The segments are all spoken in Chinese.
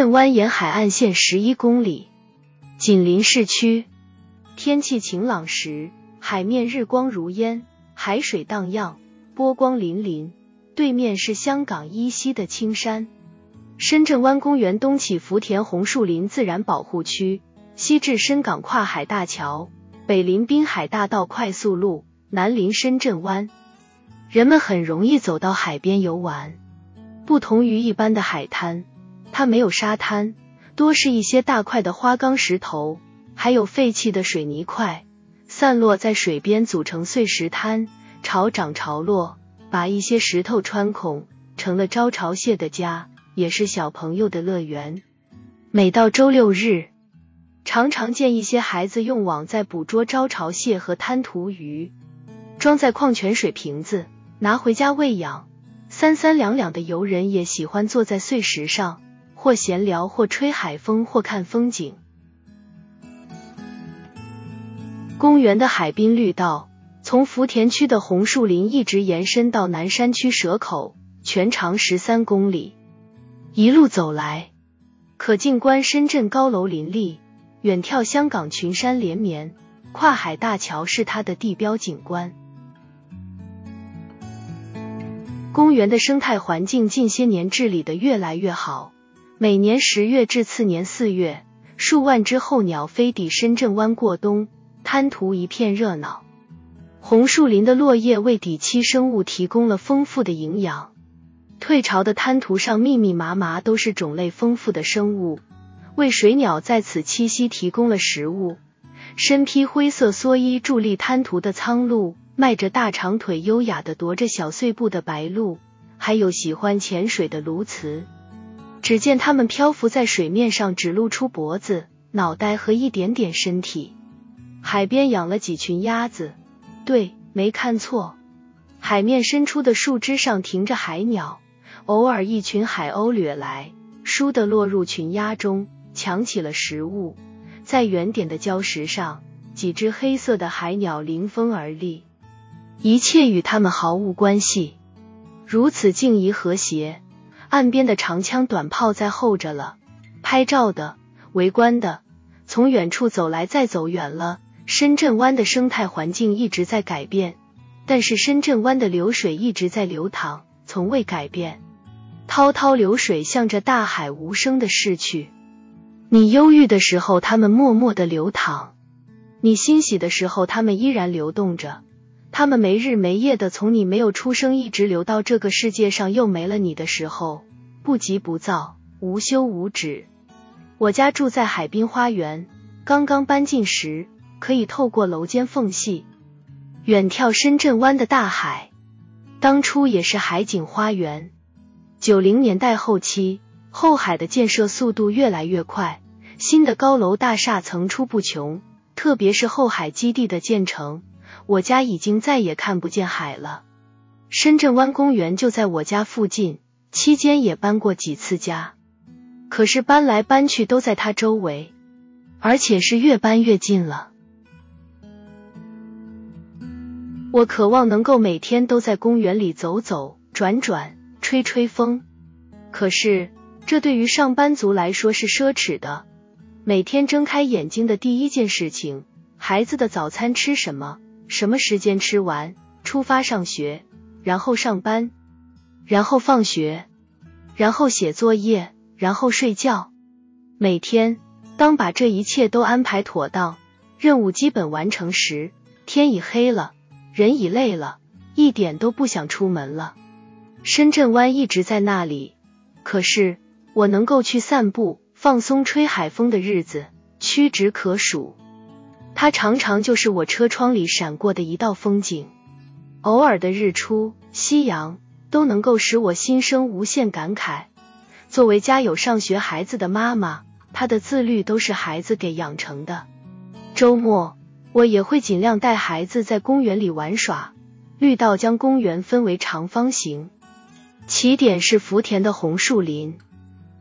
圳湾沿海岸线十一公里，紧邻市区。天气晴朗时，海面日光如烟，海水荡漾，波光粼粼。对面是香港依稀的青山。深圳湾公园东起福田红树林自然保护区，西至深港跨海大桥，北临滨海大道快速路，南临深圳湾。人们很容易走到海边游玩。不同于一般的海滩，它没有沙滩，多是一些大块的花岗石头，还有废弃的水泥块，散落在水边组成碎石滩，潮涨潮落。把一些石头穿孔，成了招潮蟹的家，也是小朋友的乐园。每到周六日，常常见一些孩子用网在捕捉招潮蟹和滩涂鱼，装在矿泉水瓶子，拿回家喂养。三三两两的游人也喜欢坐在碎石上，或闲聊，或吹海风，或看风景。公园的海滨绿道。从福田区的红树林一直延伸到南山区蛇口，全长十三公里。一路走来，可近观深圳高楼林立，远眺香港群山连绵，跨海大桥是它的地标景观。公园的生态环境近些年治理的越来越好，每年十月至次年四月，数万只候鸟飞抵深圳湾过冬，滩涂一片热闹。红树林的落叶为底栖生物提供了丰富的营养，退潮的滩涂上密密麻麻都是种类丰富的生物，为水鸟在此栖息提供了食物。身披灰色蓑衣伫立滩涂的苍鹭，迈着大长腿优雅的踱着小碎步的白鹭，还有喜欢潜水的鸬鹚。只见它们漂浮在水面上，只露出脖子、脑袋和一点点身体。海边养了几群鸭子。对，没看错。海面伸出的树枝上停着海鸟，偶尔一群海鸥掠来，倏地落入群鸭中，抢起了食物。在远点的礁石上，几只黑色的海鸟临风而立，一切与它们毫无关系。如此静怡和谐，岸边的长枪短炮在候着了，拍照的、围观的，从远处走来，再走远了。深圳湾的生态环境一直在改变，但是深圳湾的流水一直在流淌，从未改变。滔滔流水向着大海无声的逝去。你忧郁的时候，它们默默的流淌；你欣喜的时候，它们依然流动着。他们没日没夜的从你没有出生一直流到这个世界上又没了你的时候，不急不躁，无休无止。我家住在海滨花园，刚刚搬进时。可以透过楼间缝隙远眺深圳湾的大海。当初也是海景花园。九零年代后期，后海的建设速度越来越快，新的高楼大厦层出不穷。特别是后海基地的建成，我家已经再也看不见海了。深圳湾公园就在我家附近，期间也搬过几次家，可是搬来搬去都在它周围，而且是越搬越近了。我渴望能够每天都在公园里走走转转，吹吹风。可是，这对于上班族来说是奢侈的。每天睁开眼睛的第一件事情，孩子的早餐吃什么？什么时间吃完？出发上学，然后上班，然后放学，然后写作业，然后睡觉。每天，当把这一切都安排妥当，任务基本完成时，天已黑了。人已累了，一点都不想出门了。深圳湾一直在那里，可是我能够去散步、放松、吹海风的日子屈指可数。它常常就是我车窗里闪过的一道风景，偶尔的日出、夕阳都能够使我心生无限感慨。作为家有上学孩子的妈妈，她的自律都是孩子给养成的。周末。我也会尽量带孩子在公园里玩耍。绿道将公园分为长方形，起点是福田的红树林，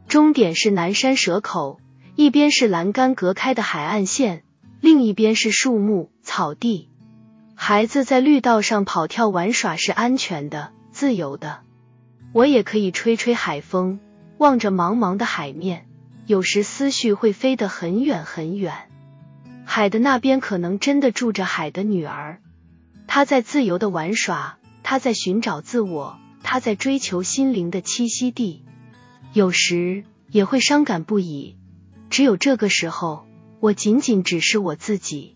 终点是南山蛇口。一边是栏杆隔开的海岸线，另一边是树木、草地。孩子在绿道上跑跳玩耍是安全的、自由的。我也可以吹吹海风，望着茫茫的海面，有时思绪会飞得很远很远。海的那边可能真的住着海的女儿，她在自由的玩耍，她在寻找自我，她在追求心灵的栖息地。有时也会伤感不已，只有这个时候，我仅仅只是我自己。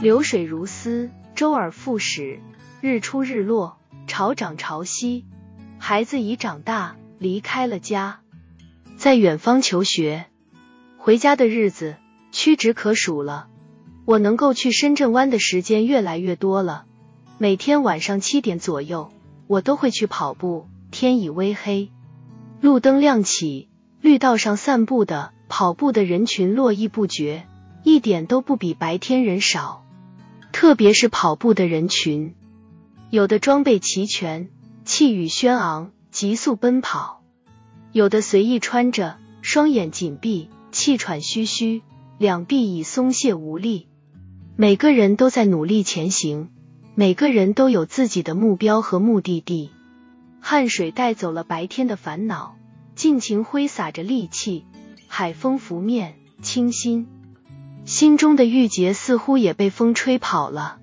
流水如丝，周而复始，日出日落，潮涨潮汐。孩子已长大，离开了家，在远方求学。回家的日子屈指可数了。我能够去深圳湾的时间越来越多了。每天晚上七点左右，我都会去跑步。天已微黑，路灯亮起，绿道上散步的、跑步的人群络绎不绝，一点都不比白天人少。特别是跑步的人群，有的装备齐全，气宇轩昂，急速奔跑；有的随意穿着，双眼紧闭。气喘吁吁，两臂已松懈无力。每个人都在努力前行，每个人都有自己的目标和目的地。汗水带走了白天的烦恼，尽情挥洒着戾气。海风拂面，清新。心中的郁结似乎也被风吹跑了。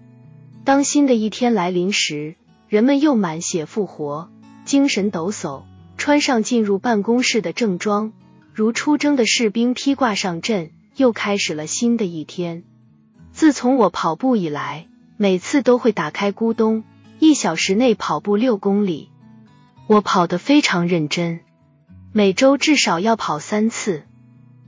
当新的一天来临时，人们又满血复活，精神抖擞，穿上进入办公室的正装。如出征的士兵披挂上阵，又开始了新的一天。自从我跑步以来，每次都会打开咕咚，一小时内跑步六公里。我跑得非常认真，每周至少要跑三次。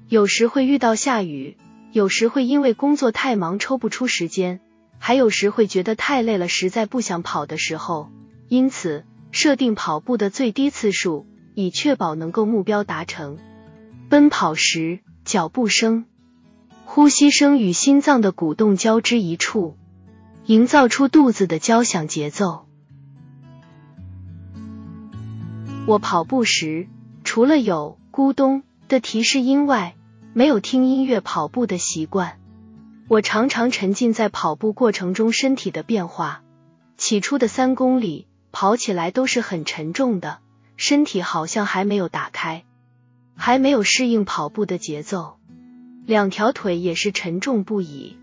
有时会遇到下雨，有时会因为工作太忙抽不出时间，还有时会觉得太累了，实在不想跑的时候。因此，设定跑步的最低次数，以确保能够目标达成。奔跑时，脚步声、呼吸声与心脏的鼓动交织一处，营造出肚子的交响节奏。我跑步时，除了有咕咚的提示音外，没有听音乐跑步的习惯。我常常沉浸在跑步过程中身体的变化。起初的三公里跑起来都是很沉重的，身体好像还没有打开。还没有适应跑步的节奏，两条腿也是沉重不已。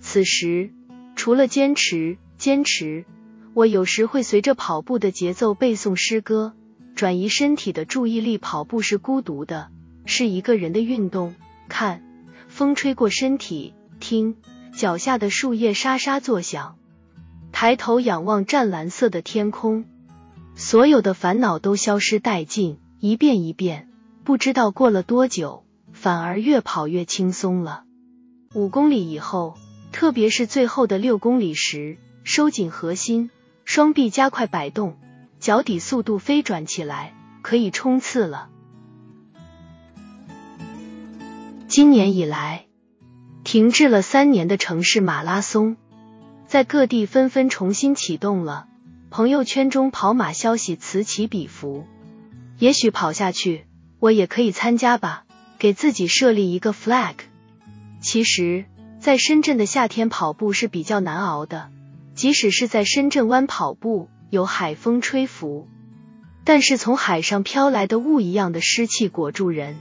此时，除了坚持，坚持，我有时会随着跑步的节奏背诵诗歌，转移身体的注意力。跑步是孤独的，是一个人的运动。看，风吹过身体，听脚下的树叶沙沙作响，抬头仰望湛蓝色的天空，所有的烦恼都消失殆尽，一遍一遍。不知道过了多久，反而越跑越轻松了。五公里以后，特别是最后的六公里时，收紧核心，双臂加快摆动，脚底速度飞转起来，可以冲刺了。今年以来，停滞了三年的城市马拉松，在各地纷纷重新启动了。朋友圈中跑马消息此起彼伏，也许跑下去。我也可以参加吧，给自己设立一个 flag。其实，在深圳的夏天跑步是比较难熬的，即使是在深圳湾跑步，有海风吹拂，但是从海上飘来的雾一样的湿气裹住人，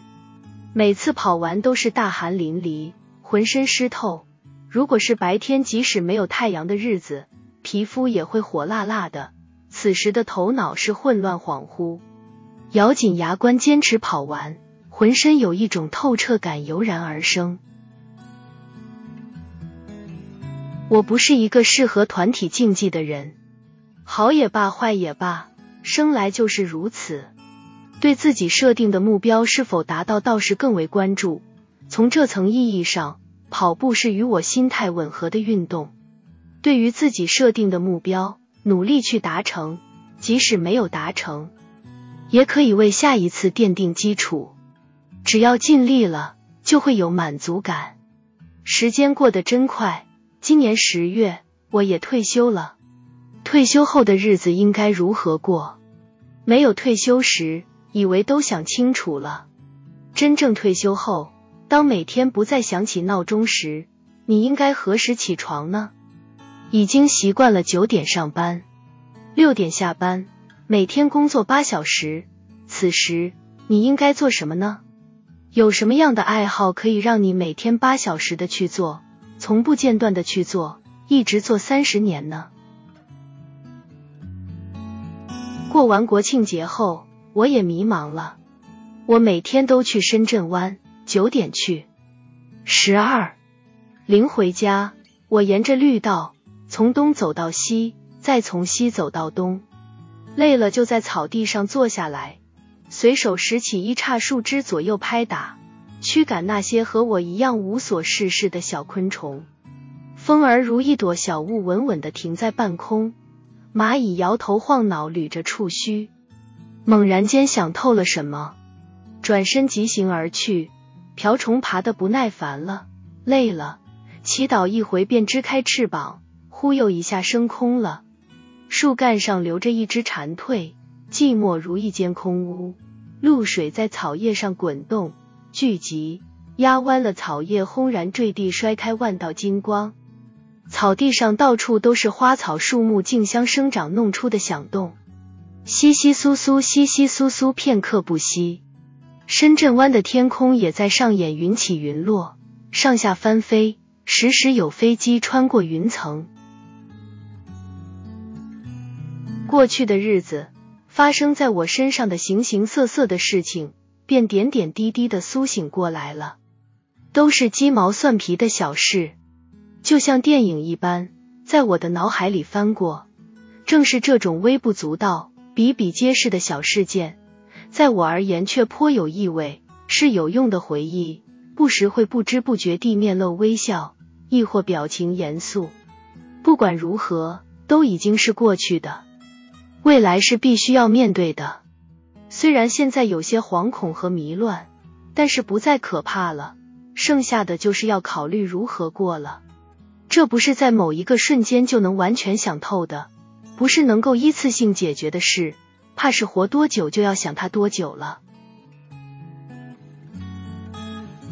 每次跑完都是大汗淋漓，浑身湿透。如果是白天，即使没有太阳的日子，皮肤也会火辣辣的。此时的头脑是混乱恍惚。咬紧牙关，坚持跑完，浑身有一种透彻感油然而生。我不是一个适合团体竞技的人，好也罢，坏也罢，生来就是如此。对自己设定的目标是否达到，倒是更为关注。从这层意义上，跑步是与我心态吻合的运动。对于自己设定的目标，努力去达成，即使没有达成。也可以为下一次奠定基础。只要尽力了，就会有满足感。时间过得真快，今年十月我也退休了。退休后的日子应该如何过？没有退休时，以为都想清楚了。真正退休后，当每天不再响起闹钟时，你应该何时起床呢？已经习惯了九点上班，六点下班。每天工作八小时，此时你应该做什么呢？有什么样的爱好可以让你每天八小时的去做，从不间断的去做，一直做三十年呢？过完国庆节后，我也迷茫了。我每天都去深圳湾，九点去，十二零回家。我沿着绿道从东走到西，再从西走到东。累了就在草地上坐下来，随手拾起一杈树枝，左右拍打，驱赶那些和我一样无所事事的小昆虫。风儿如一朵小雾，稳稳的停在半空。蚂蚁摇头晃脑，捋着触须，猛然间想透了什么，转身疾行而去。瓢虫爬得不耐烦了，累了，祈祷一回便支开翅膀，忽悠一下升空了。树干上留着一只蝉蜕，寂寞如一间空屋。露水在草叶上滚动聚集，压弯了草叶，轰然坠地，摔开万道金光。草地上到处都是花草树木竞相生长弄出的响动，窸窸窣窣，窸窸窣窣，片刻不息。深圳湾的天空也在上演云起云落，上下翻飞，时时有飞机穿过云层。过去的日子，发生在我身上的形形色色的事情，便点点滴滴的苏醒过来了，都是鸡毛蒜皮的小事。就像电影一般，在我的脑海里翻过。正是这种微不足道、比比皆是的小事件，在我而言却颇有意味，是有用的回忆。不时会不知不觉地面露微笑，亦或表情严肃。不管如何，都已经是过去的，未来是必须要面对的。虽然现在有些惶恐和迷乱，但是不再可怕了。剩下的就是要考虑如何过了。这不是在某一个瞬间就能完全想透的，不是能够一次性解决的事，怕是活多久就要想它多久了。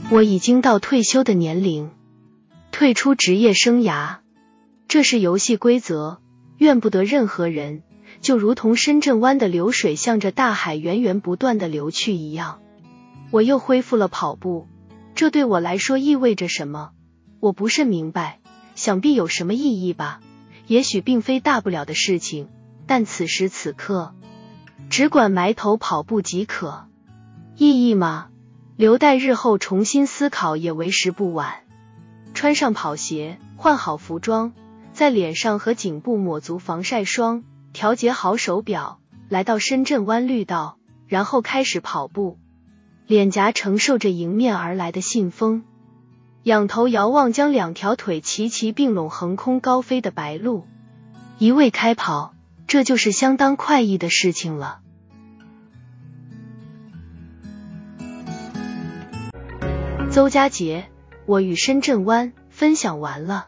我已经到退休的年龄，退出职业生涯，这是游戏规则，怨不得任何人。就如同深圳湾的流水向着大海源源不断的流去一样，我又恢复了跑步。这对我来说意味着什么？我不甚明白。想必有什么意义吧？也许并非大不了的事情，但此时此刻，只管埋头跑步即可。意义吗？留待日后重新思考也为时不晚。穿上跑鞋，换好服装，在脸上和颈部抹足防晒霜，调节好手表，来到深圳湾绿道，然后开始跑步。脸颊承受着迎面而来的信风。仰头遥望，将两条腿齐齐并拢，横空高飞的白鹭，一味开跑，这就是相当快意的事情了。邹家杰，我与深圳湾分享完了。